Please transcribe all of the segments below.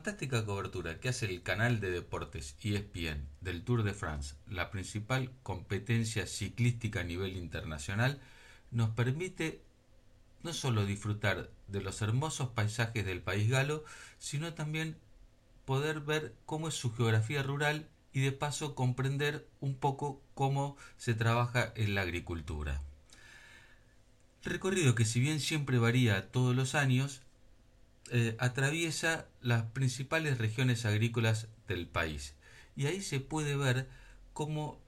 fantástica cobertura que hace el canal de deportes ESPN del Tour de France, la principal competencia ciclística a nivel internacional, nos permite no solo disfrutar de los hermosos paisajes del país galo, sino también poder ver cómo es su geografía rural y de paso comprender un poco cómo se trabaja en la agricultura. Recorrido que si bien siempre varía todos los años, eh, atraviesa las principales regiones agrícolas del país. Y ahí se puede ver cómo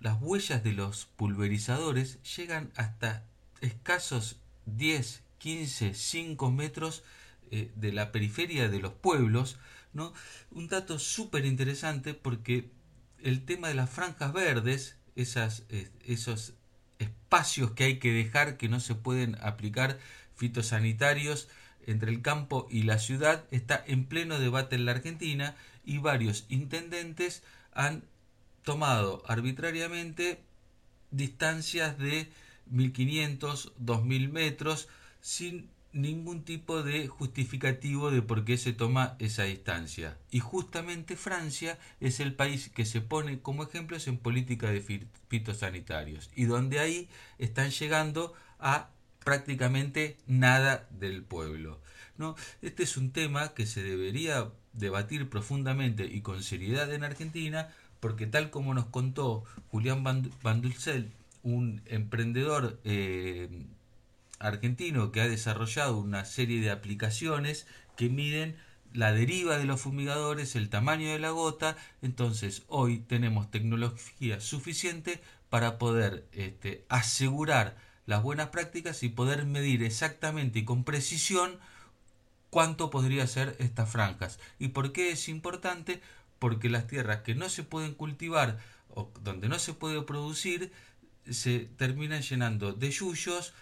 las huellas de los pulverizadores llegan hasta escasos 10, 15, 5 metros eh, de la periferia de los pueblos. ¿no? Un dato súper interesante porque el tema de las franjas verdes, esas, esos espacios que hay que dejar que no se pueden aplicar fitosanitarios, entre el campo y la ciudad está en pleno debate en la Argentina y varios intendentes han tomado arbitrariamente distancias de 1500, 2000 metros sin ningún tipo de justificativo de por qué se toma esa distancia. Y justamente Francia es el país que se pone como ejemplos en política de fitosanitarios y donde ahí están llegando a prácticamente nada del pueblo. ¿no? Este es un tema que se debería debatir profundamente y con seriedad en Argentina, porque tal como nos contó Julián Van Dulcel, un emprendedor eh, argentino que ha desarrollado una serie de aplicaciones que miden la deriva de los fumigadores, el tamaño de la gota, entonces hoy tenemos tecnología suficiente para poder este, asegurar las buenas prácticas y poder medir exactamente y con precisión cuánto podría ser estas franjas. ¿Y por qué es importante? Porque las tierras que no se pueden cultivar o donde no se puede producir se terminan llenando de yuyos,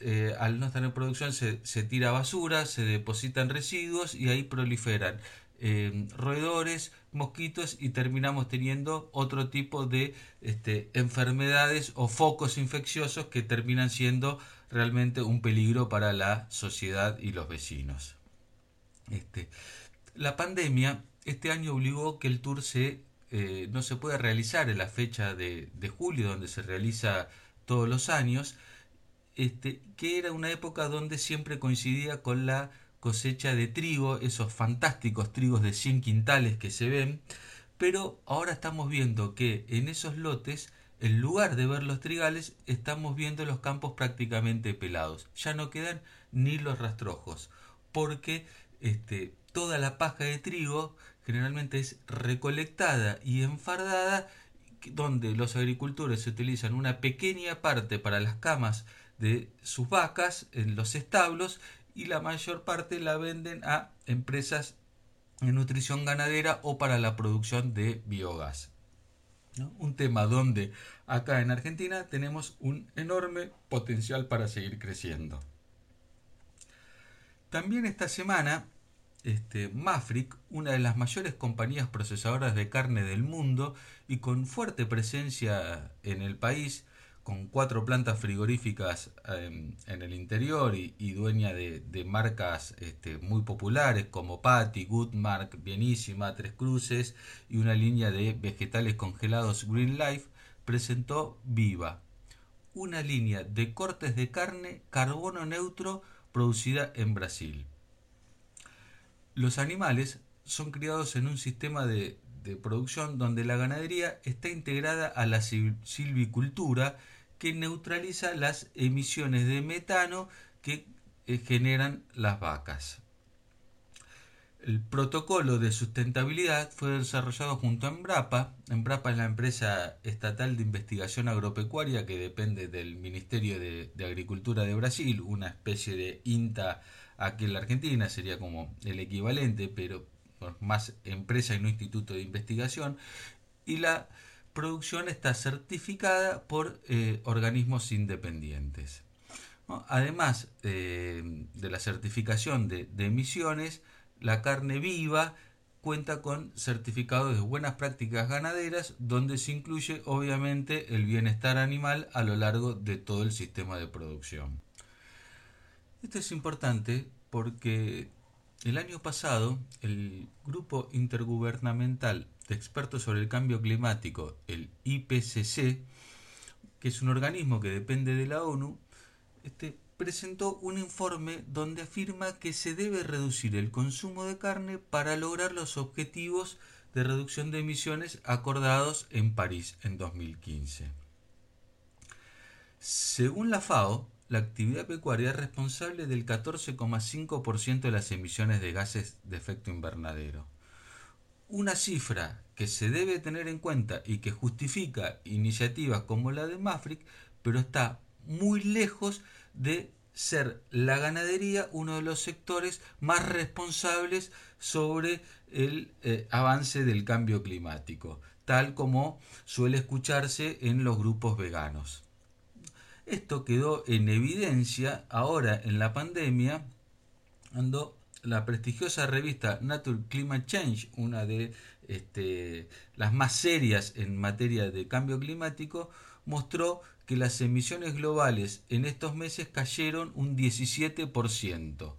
eh, al no estar en producción se, se tira basura, se depositan residuos y ahí proliferan eh, roedores, mosquitos y terminamos teniendo otro tipo de este, enfermedades o focos infecciosos que terminan siendo realmente un peligro para la sociedad y los vecinos. Este, la pandemia este año obligó que el tour se, eh, no se pueda realizar en la fecha de, de, julio, donde se realiza todos los años, este, que era una época donde siempre coincidía con la cosecha de trigo, esos fantásticos trigos de 100 quintales que se ven, pero ahora estamos viendo que en esos lotes, en lugar de ver los trigales, estamos viendo los campos prácticamente pelados. Ya no quedan ni los rastrojos, porque este, toda la paja de trigo generalmente es recolectada y enfardada, donde los agricultores utilizan una pequeña parte para las camas de sus vacas en los establos y la mayor parte la venden a empresas de nutrición ganadera o para la producción de biogás. Un tema donde acá en Argentina tenemos un enorme potencial para seguir creciendo. También esta semana, este, Mafric, una de las mayores compañías procesadoras de carne del mundo y con fuerte presencia en el país, con cuatro plantas frigoríficas em, en el interior y, dueña de, marcas este, muy populares como Patty, Goodmark, Bienísima, Tres Cruces y una línea de vegetales congelados Green Life, presentó Viva, una línea de cortes de carne carbono neutro producida en Brasil. Los animales son criados en un sistema de, de producción donde la ganadería está integrada a la silvicultura que neutraliza las emisiones de metano que eh, generan las vacas. El protocolo de sustentabilidad fue desarrollado junto a Embrapa. Embrapa es la empresa estatal de investigación agropecuaria que depende del Ministerio de, Agricultura de Brasil, una especie de INTA aquí en la Argentina, sería como el equivalente, pero más empresa y no instituto de investigación. Y la producción está certificada por eh, organismos independientes. Además eh, de la certificación de, emisiones, la carne viva cuenta con certificados de buenas prácticas ganaderas donde se incluye obviamente el bienestar animal a lo largo de todo el sistema de producción. Esto es importante porque el año pasado el Grupo Intergubernamental de Expertos sobre el Cambio Climático, el IPCC, que es un organismo que depende de la ONU, este, presentó un informe donde afirma que se debe reducir el consumo de carne para lograr los objetivos de reducción de emisiones acordados en París en 2015. Según la FAO, la actividad pecuaria es responsable del 14,5% de las emisiones de gases de efecto invernadero. Una cifra que se debe tener en cuenta y que justifica iniciativas como la de Mafric, pero está muy lejos de ser la ganadería uno de los sectores más responsables sobre el eh, avance del cambio climático, tal como suele escucharse en los grupos veganos. Esto quedó en evidencia ahora en la pandemia, cuando la prestigiosa revista Nature Climate Change, una de este, las más serias en materia de cambio climático, mostró que las emisiones globales en estos meses cayeron un 17%.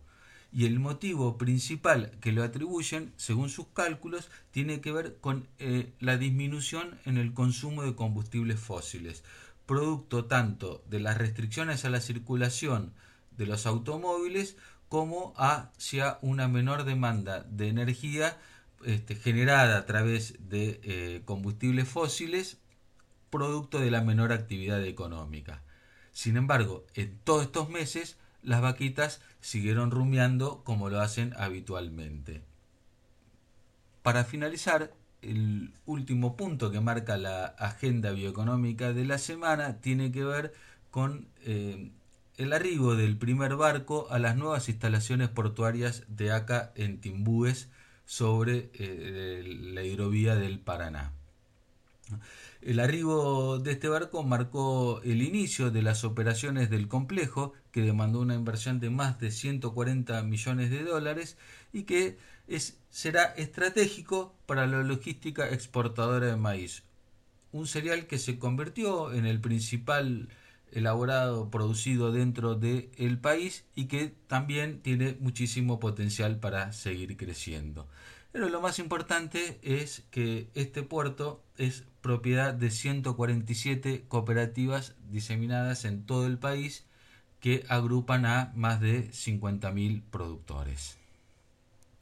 Y el motivo principal que lo atribuyen, según sus cálculos, tiene que ver con eh, la disminución en el consumo de combustibles fósiles, producto tanto de las restricciones a la circulación de los automóviles como hacia una menor demanda de energía este, generada a través de eh, combustibles fósiles producto de la menor actividad económica. Sin embargo, en todos estos meses las vaquitas siguieron rumiando como lo hacen habitualmente. Para finalizar, el último punto que marca la agenda bioeconómica de la semana tiene que ver con eh, el arribo del primer barco a las nuevas instalaciones portuarias de ACA en Timbúes sobre eh, la hidrovía del Paraná. El arribo de este barco marcó el inicio de las operaciones del complejo, que demandó una inversión de más de 140 millones de dólares y que será estratégico para la logística exportadora de maíz. Un cereal que se convirtió en el principal elaborado, producido dentro del país y que también tiene muchísimo potencial para seguir creciendo. Pero lo más importante es que este puerto es propiedad de 147 cooperativas diseminadas en todo el país que agrupan a más de 50.000 productores.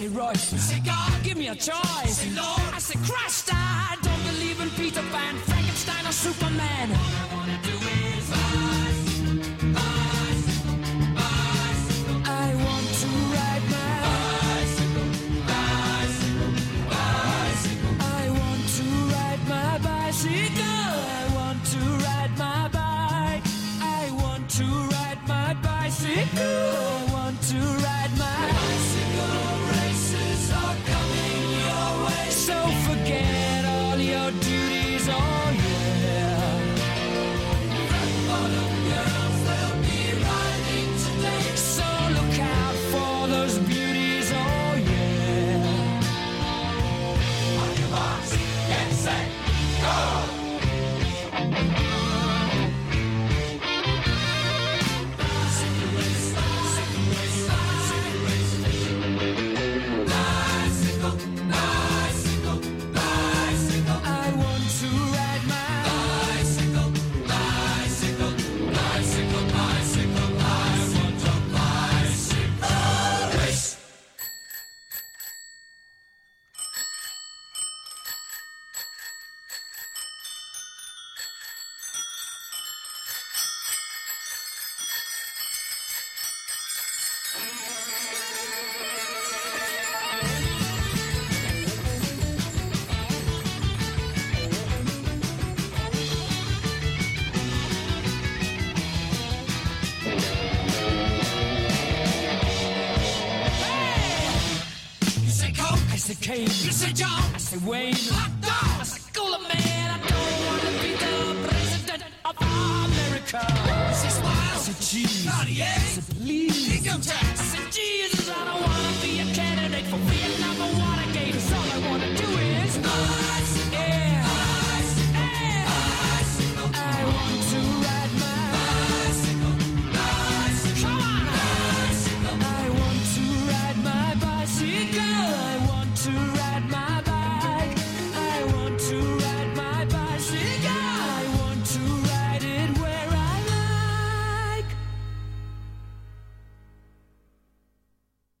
Say Royce. You say God, give me a choice. Say Lord, I say Christ. I don't believe in Peter Pan, Frankenstein, or Superman. All I wanna do is rise. I want to ride my bicycle, bicycle, bicycle. I want to ride my bicycle. I want to ride my bike. I want to ride my bicycle. I want to ride You say John. I say Wayne. Hot dog. I say Cooler Man. I don't want to be the president of America. I say Smile. I say Cheese. Cartier. I say Please. Income tax. I say Jesus. I don't want to be a candidate for Vietnam War.